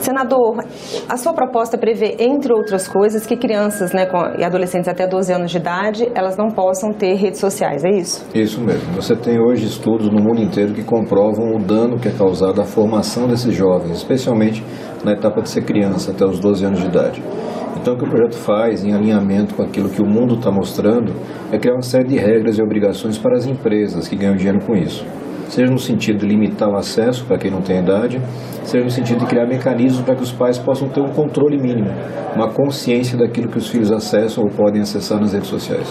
Senador, a sua proposta prevê, entre outras coisas, que crianças né, e adolescentes até 12 anos de idade, elas não possam ter redes sociais, é isso? Isso mesmo. Você tem hoje estudos no mundo inteiro que comprovam o dano que é causado à formação desses jovens, especialmente na etapa de ser criança, até os 12 anos de idade. Então, o que o projeto faz, em alinhamento com aquilo que o mundo está mostrando, é criar uma série de regras e obrigações para as empresas que ganham dinheiro com isso seja no sentido de limitar o acesso para quem não tem idade, seja no sentido de criar mecanismos para que os pais possam ter um controle mínimo, uma consciência daquilo que os filhos acessam ou podem acessar nas redes sociais.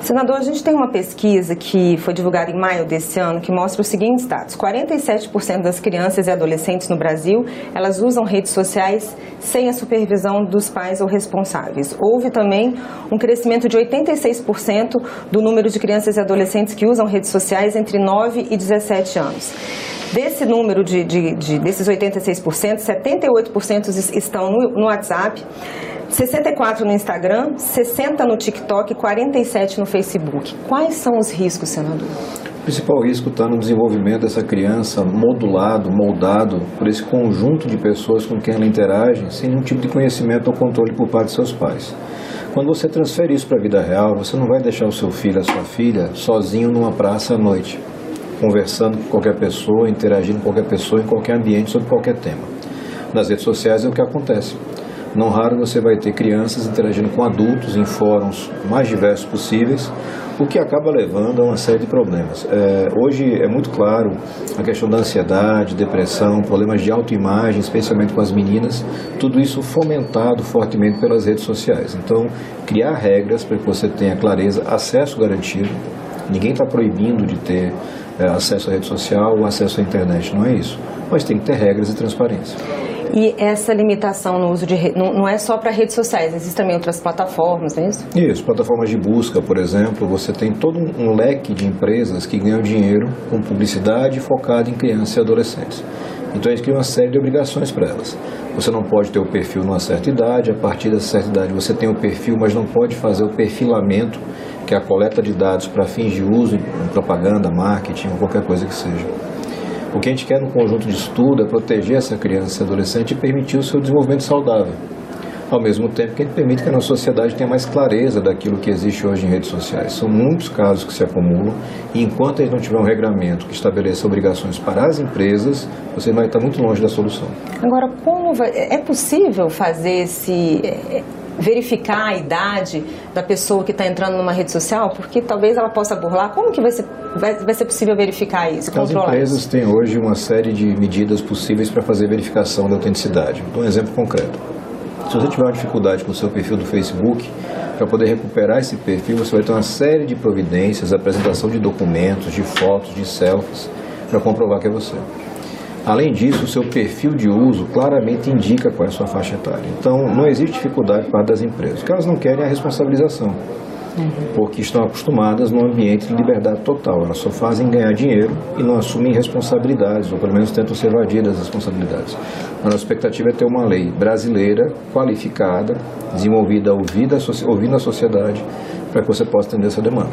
Senador, a gente tem uma pesquisa que foi divulgada em maio desse ano que mostra os seguintes dados: 47% das crianças e adolescentes no Brasil, elas usam redes sociais sem a supervisão dos pais ou responsáveis. Houve também um crescimento de 86% do número de crianças e adolescentes que usam redes sociais entre 9 e 17 anos. Desse número de, de, de desses 86%, 78% estão no, no WhatsApp. 64 no Instagram, 60 no TikTok, 47 no Facebook. Quais são os riscos, senador? O principal risco está no desenvolvimento dessa criança modulado, moldado por esse conjunto de pessoas com quem ela interage sem nenhum tipo de conhecimento ou controle por parte de seus pais. Quando você transfere isso para a vida real, você não vai deixar o seu filho, a sua filha, sozinho numa praça à noite, conversando com qualquer pessoa, interagindo com qualquer pessoa, em qualquer ambiente, sobre qualquer tema. Nas redes sociais é o que acontece. Não raro você vai ter crianças interagindo com adultos em fóruns mais diversos possíveis, o que acaba levando a uma série de problemas. É, hoje é muito claro a questão da ansiedade, depressão, problemas de autoimagem, especialmente com as meninas, tudo isso fomentado fortemente pelas redes sociais. Então, criar regras para que você tenha clareza, acesso garantido, ninguém está proibindo de ter é, acesso à rede social ou acesso à internet, não é isso. Mas tem que ter regras e transparência. E essa limitação no uso de re... não, não é só para redes sociais, existem também outras plataformas, não é isso? Isso, plataformas de busca, por exemplo, você tem todo um leque de empresas que ganham dinheiro com publicidade focada em crianças e adolescentes. Então a gente cria uma série de obrigações para elas. Você não pode ter o perfil numa certa idade, a partir dessa certa idade você tem o perfil, mas não pode fazer o perfilamento, que é a coleta de dados para fins de uso propaganda, marketing ou qualquer coisa que seja. O que a gente quer no conjunto de estudo é proteger essa criança e adolescente e permitir o seu desenvolvimento saudável. Ao mesmo tempo que a gente permite que a nossa sociedade tenha mais clareza daquilo que existe hoje em redes sociais. São muitos casos que se acumulam e enquanto a gente não tiver um regramento que estabeleça obrigações para as empresas, você vai estar muito longe da solução. Agora, como vai, é possível fazer esse é, verificar a idade da pessoa que está entrando numa rede social, porque talvez ela possa burlar. Como que vai ser, vai, vai ser possível verificar isso, As empresas isso? têm hoje uma série de medidas possíveis para fazer verificação da autenticidade. um exemplo concreto. Se você tiver uma dificuldade com o seu perfil do Facebook, para poder recuperar esse perfil, você vai ter uma série de providências, apresentação de documentos, de fotos, de selfies, para comprovar que é você. Além disso, o seu perfil de uso claramente indica qual é a sua faixa etária. Então, não existe dificuldade para das empresas. O que elas não querem é a responsabilização, uhum. porque estão acostumadas num ambiente de liberdade total. Elas só fazem ganhar dinheiro e não assumem responsabilidades, ou pelo menos tentam se evadir das responsabilidades. A nossa expectativa é ter uma lei brasileira, qualificada, desenvolvida ouvindo a sociedade, para que você possa atender essa demanda.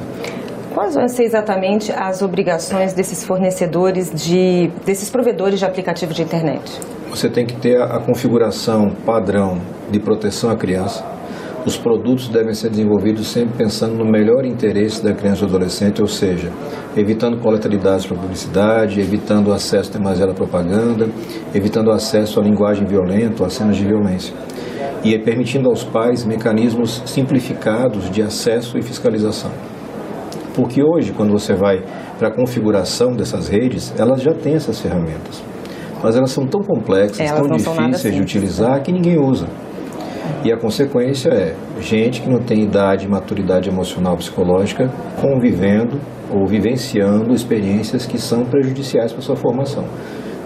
Quais vão ser exatamente as obrigações desses fornecedores, de, desses provedores de aplicativo de internet? Você tem que ter a, a configuração padrão de proteção à criança. Os produtos devem ser desenvolvidos sempre pensando no melhor interesse da criança ou adolescente, ou seja, evitando coleta de dados para publicidade, evitando acesso demasiado à propaganda, evitando acesso à linguagem violenta, a cenas de violência e permitindo aos pais mecanismos simplificados de acesso e fiscalização. Porque hoje, quando você vai para a configuração dessas redes, elas já têm essas ferramentas. Mas elas são tão complexas, elas tão difíceis de utilizar que ninguém usa. E a consequência é gente que não tem idade e maturidade emocional psicológica convivendo ou vivenciando experiências que são prejudiciais para a sua formação.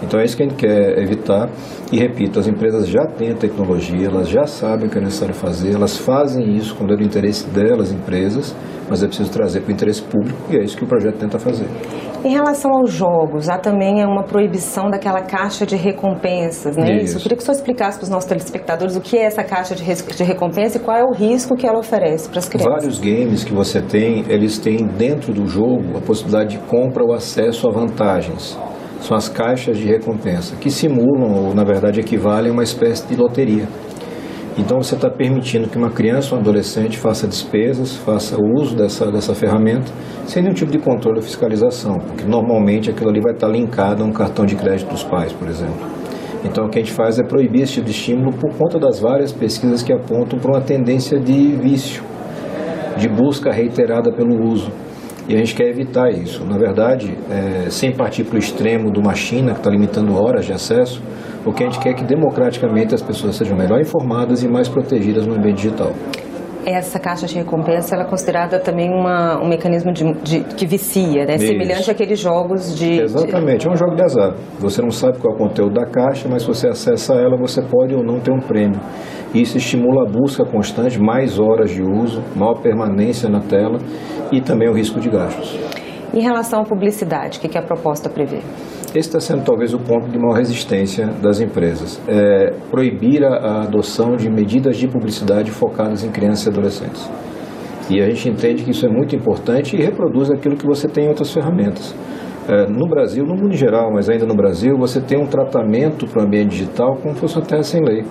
Então é isso que a gente quer evitar. E repito, as empresas já têm a tecnologia, elas já sabem o que é necessário fazer, elas fazem isso quando é do interesse delas, empresas, mas é preciso trazer para o interesse público e é isso que o projeto tenta fazer. Em relação aos jogos, há também uma proibição daquela caixa de recompensas, né? Isso. isso. Eu queria que o senhor explicasse para os nossos telespectadores o que é essa caixa de, de recompensa e qual é o risco que ela oferece para as crianças. Vários games que você tem, eles têm dentro do jogo a possibilidade de compra ou acesso a vantagens são as caixas de recompensa, que simulam, ou na verdade equivalem a uma espécie de loteria. Então você está permitindo que uma criança ou um adolescente faça despesas, faça uso dessa, dessa ferramenta, sem nenhum tipo de controle ou fiscalização, porque normalmente aquilo ali vai estar linkado a um cartão de crédito dos pais, por exemplo. Então o que a gente faz é proibir esse tipo de estímulo por conta das várias pesquisas que apontam para uma tendência de vício, de busca reiterada pelo uso. E a gente quer evitar isso. Na verdade, é, sem partir para o extremo de uma China que está limitando horas de acesso, o que a gente quer é que democraticamente as pessoas sejam melhor informadas e mais protegidas no ambiente digital. Essa caixa de recompensa ela é considerada também uma, um mecanismo de, de, que vicia, né? semelhante àqueles jogos de. Exatamente, de... é um jogo de azar. Você não sabe qual é o conteúdo da caixa, mas se você acessa ela, você pode ou não ter um prêmio. Isso estimula a busca constante, mais horas de uso, maior permanência na tela e também o risco de gastos. Em relação à publicidade, o que, que a proposta prevê? Esse está sendo talvez o ponto de maior resistência das empresas. É proibir a adoção de medidas de publicidade focadas em crianças e adolescentes. E a gente entende que isso é muito importante e reproduz aquilo que você tem em outras ferramentas. É, no Brasil, no mundo em geral, mas ainda no Brasil, você tem um tratamento para o ambiente digital como se fosse terra sem lei.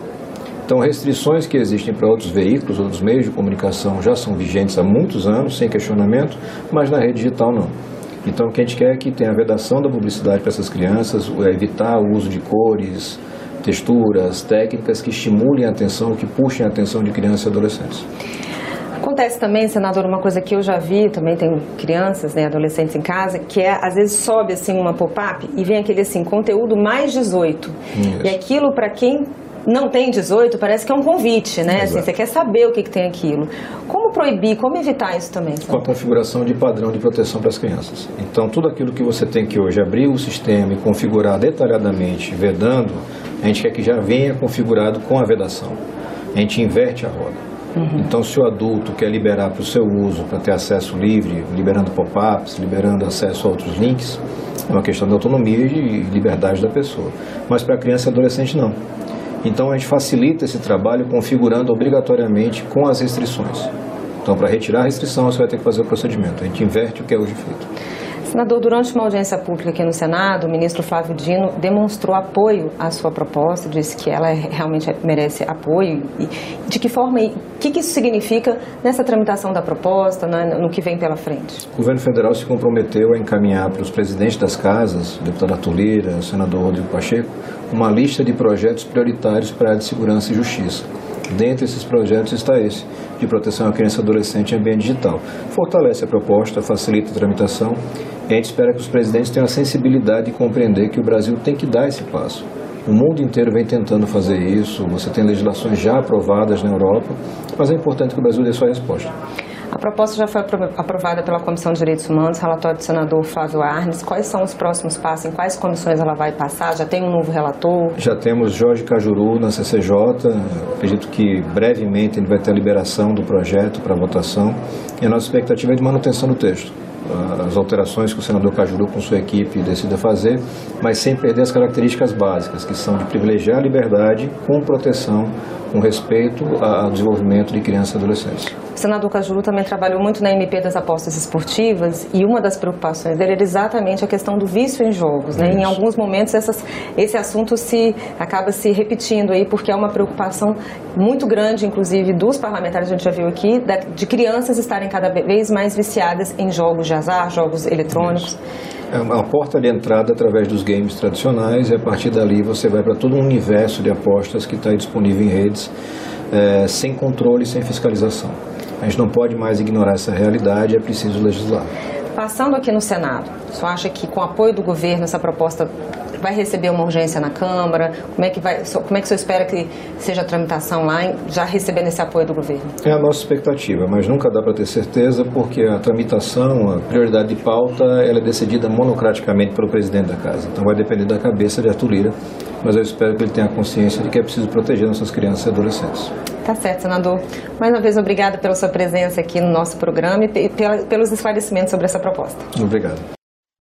Então, restrições que existem para outros veículos, outros meios de comunicação já são vigentes há muitos anos, sem questionamento, mas na rede digital não. Então, o que a gente quer é que tenha a vedação da publicidade para essas crianças, é evitar o uso de cores, texturas, técnicas que estimulem a atenção, que puxem a atenção de crianças e adolescentes. Acontece também, senador, uma coisa que eu já vi, também tem crianças, né, adolescentes em casa, que é, às vezes sobe assim uma pop-up e vem aquele assim, conteúdo mais 18. Isso. E aquilo para quem não tem 18, parece que é um convite, né? Assim, você quer saber o que, que tem aquilo. Como proibir, como evitar isso também? Com a configuração de padrão de proteção para as crianças. Então, tudo aquilo que você tem que hoje abrir o sistema e configurar detalhadamente, vedando, a gente quer que já venha configurado com a vedação. A gente inverte a roda. Uhum. Então, se o adulto quer liberar para o seu uso, para ter acesso livre, liberando pop-ups, liberando acesso a outros links, é uma questão de autonomia e liberdade da pessoa. Mas para criança e adolescente, não. Então a gente facilita esse trabalho configurando obrigatoriamente com as restrições. Então, para retirar a restrição, você vai ter que fazer o procedimento. A gente inverte o que é hoje feito. Senador, durante uma audiência pública aqui no Senado, o ministro Flávio Dino demonstrou apoio à sua proposta, disse que ela realmente merece apoio. E de que forma e o que, isso significa nessa tramitação da proposta, né, no que vem pela frente? O governo federal se comprometeu a encaminhar para os presidentes das casas, Atulira, o senador Rodrigo Pacheco, uma lista de projetos prioritários para a área de segurança e justiça. Dentre esses projetos está esse, de proteção à criança e adolescente em ambiente digital. Fortalece a proposta, facilita a tramitação e a gente espera que os presidentes tenham a sensibilidade de compreender que o Brasil tem que dar esse passo. O mundo inteiro vem tentando fazer isso, você tem legislações já aprovadas na Europa, mas é importante que o Brasil dê sua resposta. A proposta já foi aprovada pela Comissão de Direitos Humanos, relatório do senador Flávio Arnes. Quais são os próximos passos? Em quais comissões ela vai passar? Já tem um novo relator? Já temos Jorge Cajuru na CCJ. Acredito que brevemente ele vai ter a liberação do projeto para votação. E a nossa expectativa é de manutenção do texto as alterações que o senador Cajuru com sua equipe decida fazer, mas sem perder as características básicas, que são de privilegiar a liberdade com proteção, com respeito ao desenvolvimento de crianças e adolescentes. O senador Cajuru também trabalhou muito na MP das apostas esportivas e uma das preocupações dele era exatamente a questão do vício em jogos. Né? Em alguns momentos essas, esse assunto se acaba se repetindo aí porque é uma preocupação muito grande, inclusive dos parlamentares, a gente já viu aqui, de crianças estarem cada vez mais viciadas em jogos de azar, jogos eletrônicos. É uma porta de entrada através dos games tradicionais e a partir dali você vai para todo um universo de apostas que está disponível em redes é, sem controle, sem fiscalização. A gente não pode mais ignorar essa realidade, é preciso legislar. Passando aqui no Senado, você acha que com o apoio do governo essa proposta vai receber uma urgência na Câmara? Como é que vai, como é que você espera que seja a tramitação lá, já recebendo esse apoio do governo? É a nossa expectativa, mas nunca dá para ter certeza porque a tramitação, a prioridade de pauta, ela é decidida monocraticamente pelo presidente da casa. Então vai depender da cabeça de Arthur Lira, mas eu espero que ele tenha consciência de que é preciso proteger nossas crianças e adolescentes. Tá certo, senador. Mais uma vez, obrigada pela sua presença aqui no nosso programa e pelos esclarecimentos sobre essa proposta. Obrigado.